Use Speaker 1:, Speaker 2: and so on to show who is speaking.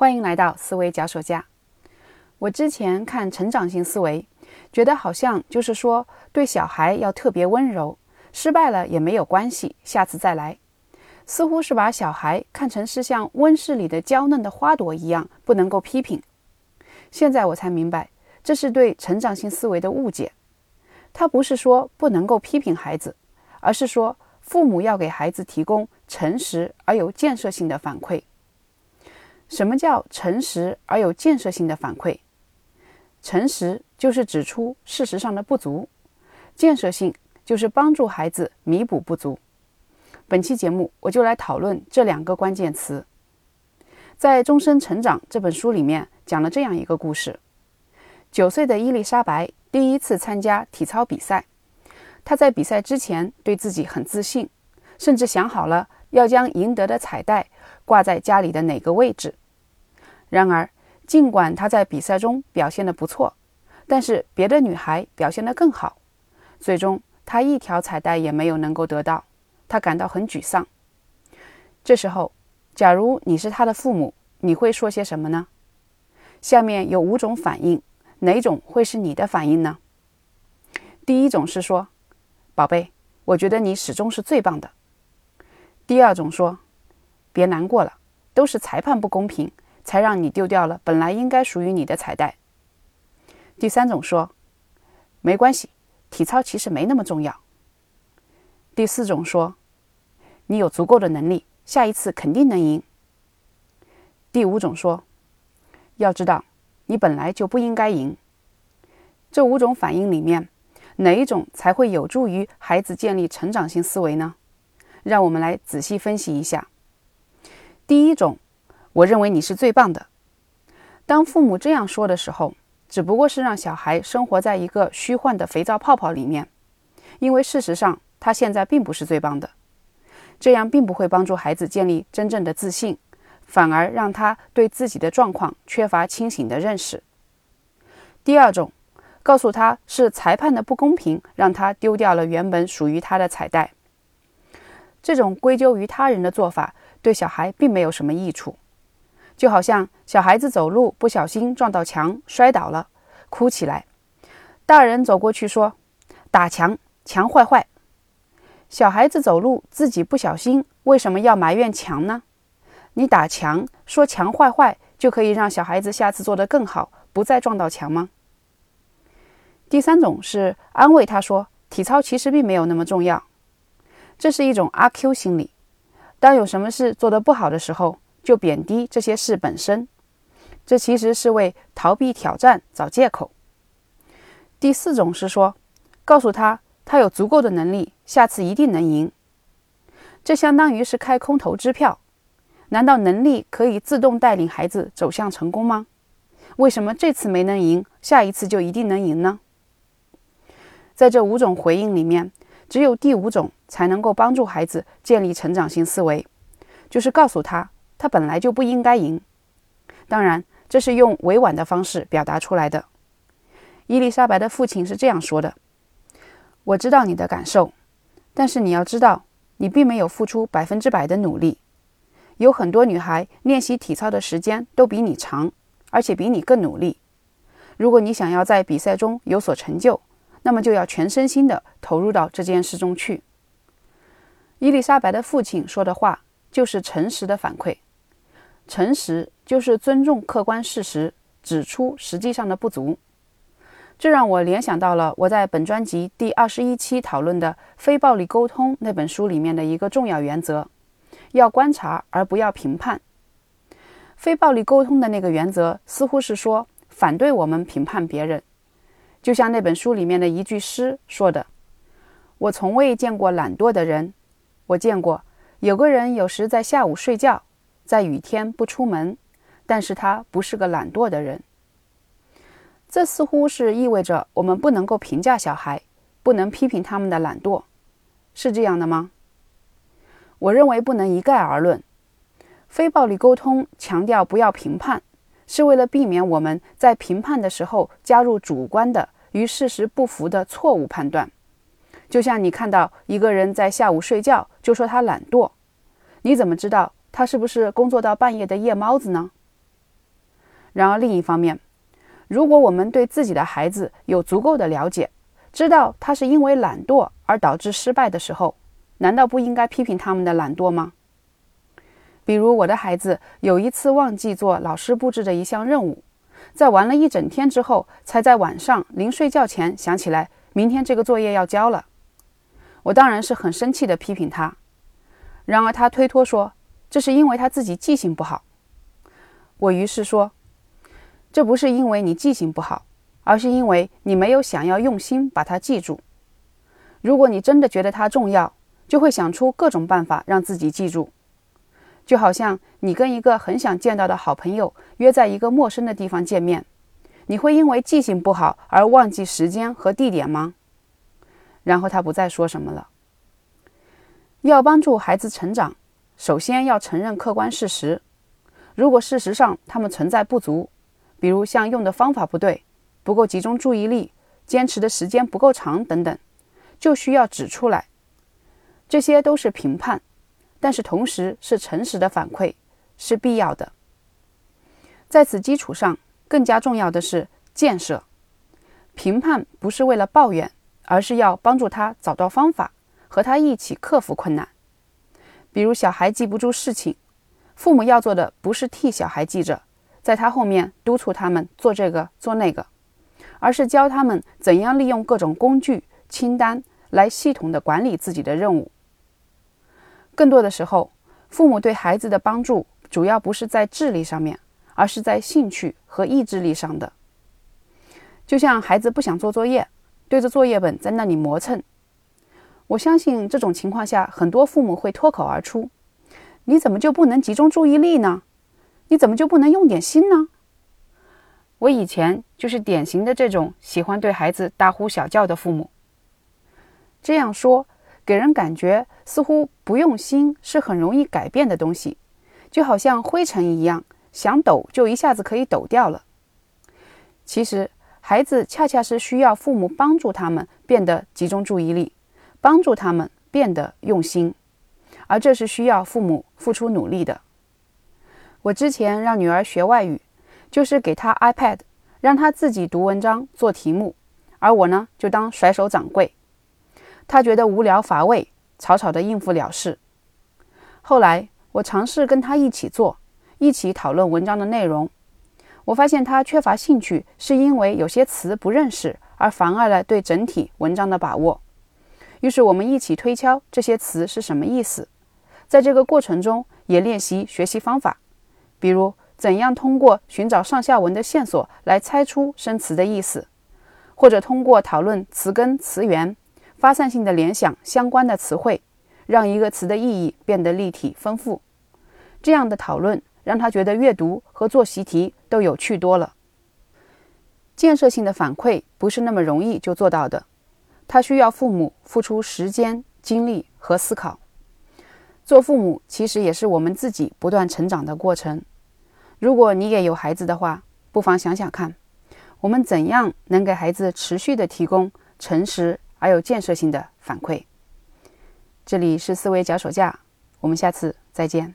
Speaker 1: 欢迎来到思维脚手架。我之前看成长性思维，觉得好像就是说对小孩要特别温柔，失败了也没有关系，下次再来。似乎是把小孩看成是像温室里的娇嫩的花朵一样，不能够批评。现在我才明白，这是对成长性思维的误解。他不是说不能够批评孩子，而是说父母要给孩子提供诚实而有建设性的反馈。什么叫诚实而有建设性的反馈？诚实就是指出事实上的不足，建设性就是帮助孩子弥补不足。本期节目我就来讨论这两个关键词。在《终身成长》这本书里面讲了这样一个故事：九岁的伊丽莎白第一次参加体操比赛，她在比赛之前对自己很自信，甚至想好了要将赢得的彩带挂在家里的哪个位置。然而，尽管她在比赛中表现得不错，但是别的女孩表现得更好，最终她一条彩带也没有能够得到。他感到很沮丧。这时候，假如你是他的父母，你会说些什么呢？下面有五种反应，哪种会是你的反应呢？第一种是说：“宝贝，我觉得你始终是最棒的。”第二种说：“别难过了，都是裁判不公平，才让你丢掉了本来应该属于你的彩带。”第三种说：“没关系，体操其实没那么重要。”第四种说。你有足够的能力，下一次肯定能赢。第五种说，要知道你本来就不应该赢。这五种反应里面，哪一种才会有助于孩子建立成长性思维呢？让我们来仔细分析一下。第一种，我认为你是最棒的。当父母这样说的时候，只不过是让小孩生活在一个虚幻的肥皂泡泡里面，因为事实上他现在并不是最棒的。这样并不会帮助孩子建立真正的自信，反而让他对自己的状况缺乏清醒的认识。第二种，告诉他是裁判的不公平，让他丢掉了原本属于他的彩带。这种归咎于他人的做法，对小孩并没有什么益处。就好像小孩子走路不小心撞到墙摔倒了，哭起来，大人走过去说：“打墙，墙坏坏。”小孩子走路自己不小心，为什么要埋怨墙呢？你打墙说墙坏坏，就可以让小孩子下次做得更好，不再撞到墙吗？第三种是安慰他说，体操其实并没有那么重要，这是一种阿 Q 心理。当有什么事做得不好的时候，就贬低这些事本身，这其实是为逃避挑战找借口。第四种是说，告诉他。他有足够的能力，下次一定能赢。这相当于是开空头支票。难道能力可以自动带领孩子走向成功吗？为什么这次没能赢，下一次就一定能赢呢？在这五种回应里面，只有第五种才能够帮助孩子建立成长性思维，就是告诉他，他本来就不应该赢。当然，这是用委婉的方式表达出来的。伊丽莎白的父亲是这样说的。我知道你的感受，但是你要知道，你并没有付出百分之百的努力。有很多女孩练习体操的时间都比你长，而且比你更努力。如果你想要在比赛中有所成就，那么就要全身心的投入到这件事中去。伊丽莎白的父亲说的话就是诚实的反馈，诚实就是尊重客观事实，指出实际上的不足。这让我联想到了我在本专辑第二十一期讨论的《非暴力沟通》那本书里面的一个重要原则：要观察而不要评判。非暴力沟通的那个原则似乎是说反对我们评判别人，就像那本书里面的一句诗说的：“我从未见过懒惰的人，我见过有个人有时在下午睡觉，在雨天不出门，但是他不是个懒惰的人。”这似乎是意味着我们不能够评价小孩，不能批评他们的懒惰，是这样的吗？我认为不能一概而论。非暴力沟通强调不要评判，是为了避免我们在评判的时候加入主观的与事实不符的错误判断。就像你看到一个人在下午睡觉，就说他懒惰，你怎么知道他是不是工作到半夜的夜猫子呢？然而另一方面，如果我们对自己的孩子有足够的了解，知道他是因为懒惰而导致失败的时候，难道不应该批评他们的懒惰吗？比如我的孩子有一次忘记做老师布置的一项任务，在玩了一整天之后，才在晚上临睡觉前想起来明天这个作业要交了。我当然是很生气的批评他，然而他推脱说这是因为他自己记性不好。我于是说，这不是因为你记性不好，而是因为你没有想要用心把它记住。如果你真的觉得它重要，就会想出各种办法让自己记住。就好像你跟一个很想见到的好朋友约在一个陌生的地方见面，你会因为记性不好而忘记时间和地点吗？然后他不再说什么了。要帮助孩子成长，首先要承认客观事实。如果事实上他们存在不足，比如像用的方法不对、不够集中注意力、坚持的时间不够长等等，就需要指出来。这些都是评判。但是同时是诚实的反馈，是必要的。在此基础上，更加重要的是建设。评判不是为了抱怨，而是要帮助他找到方法，和他一起克服困难。比如小孩记不住事情，父母要做的不是替小孩记着，在他后面督促他们做这个做那个，而是教他们怎样利用各种工具、清单来系统的管理自己的任务。更多的时候，父母对孩子的帮助主要不是在智力上面，而是在兴趣和意志力上的。就像孩子不想做作业，对着作业本在那里磨蹭，我相信这种情况下，很多父母会脱口而出：“你怎么就不能集中注意力呢？你怎么就不能用点心呢？”我以前就是典型的这种喜欢对孩子大呼小叫的父母。这样说。给人感觉似乎不用心是很容易改变的东西，就好像灰尘一样，想抖就一下子可以抖掉了。其实，孩子恰恰是需要父母帮助他们变得集中注意力，帮助他们变得用心，而这是需要父母付出努力的。我之前让女儿学外语，就是给她 iPad，让她自己读文章、做题目，而我呢就当甩手掌柜。她觉得无聊乏味，草草的应付了事。后来我尝试跟她一起做，一起讨论文章的内容。我发现她缺乏兴趣，是因为有些词不认识，而妨碍了对整体文章的把握。于是我们一起推敲这些词是什么意思，在这个过程中也练习学习方法，比如怎样通过寻找上下文的线索来猜出生词的意思，或者通过讨论词根、词源。发散性的联想相关的词汇，让一个词的意义变得立体丰富。这样的讨论让他觉得阅读和做习题都有趣多了。建设性的反馈不是那么容易就做到的，他需要父母付出时间、精力和思考。做父母其实也是我们自己不断成长的过程。如果你也有孩子的话，不妨想想看，我们怎样能给孩子持续的提供诚实。而有建设性的反馈。这里是思维脚手架，我们下次再见。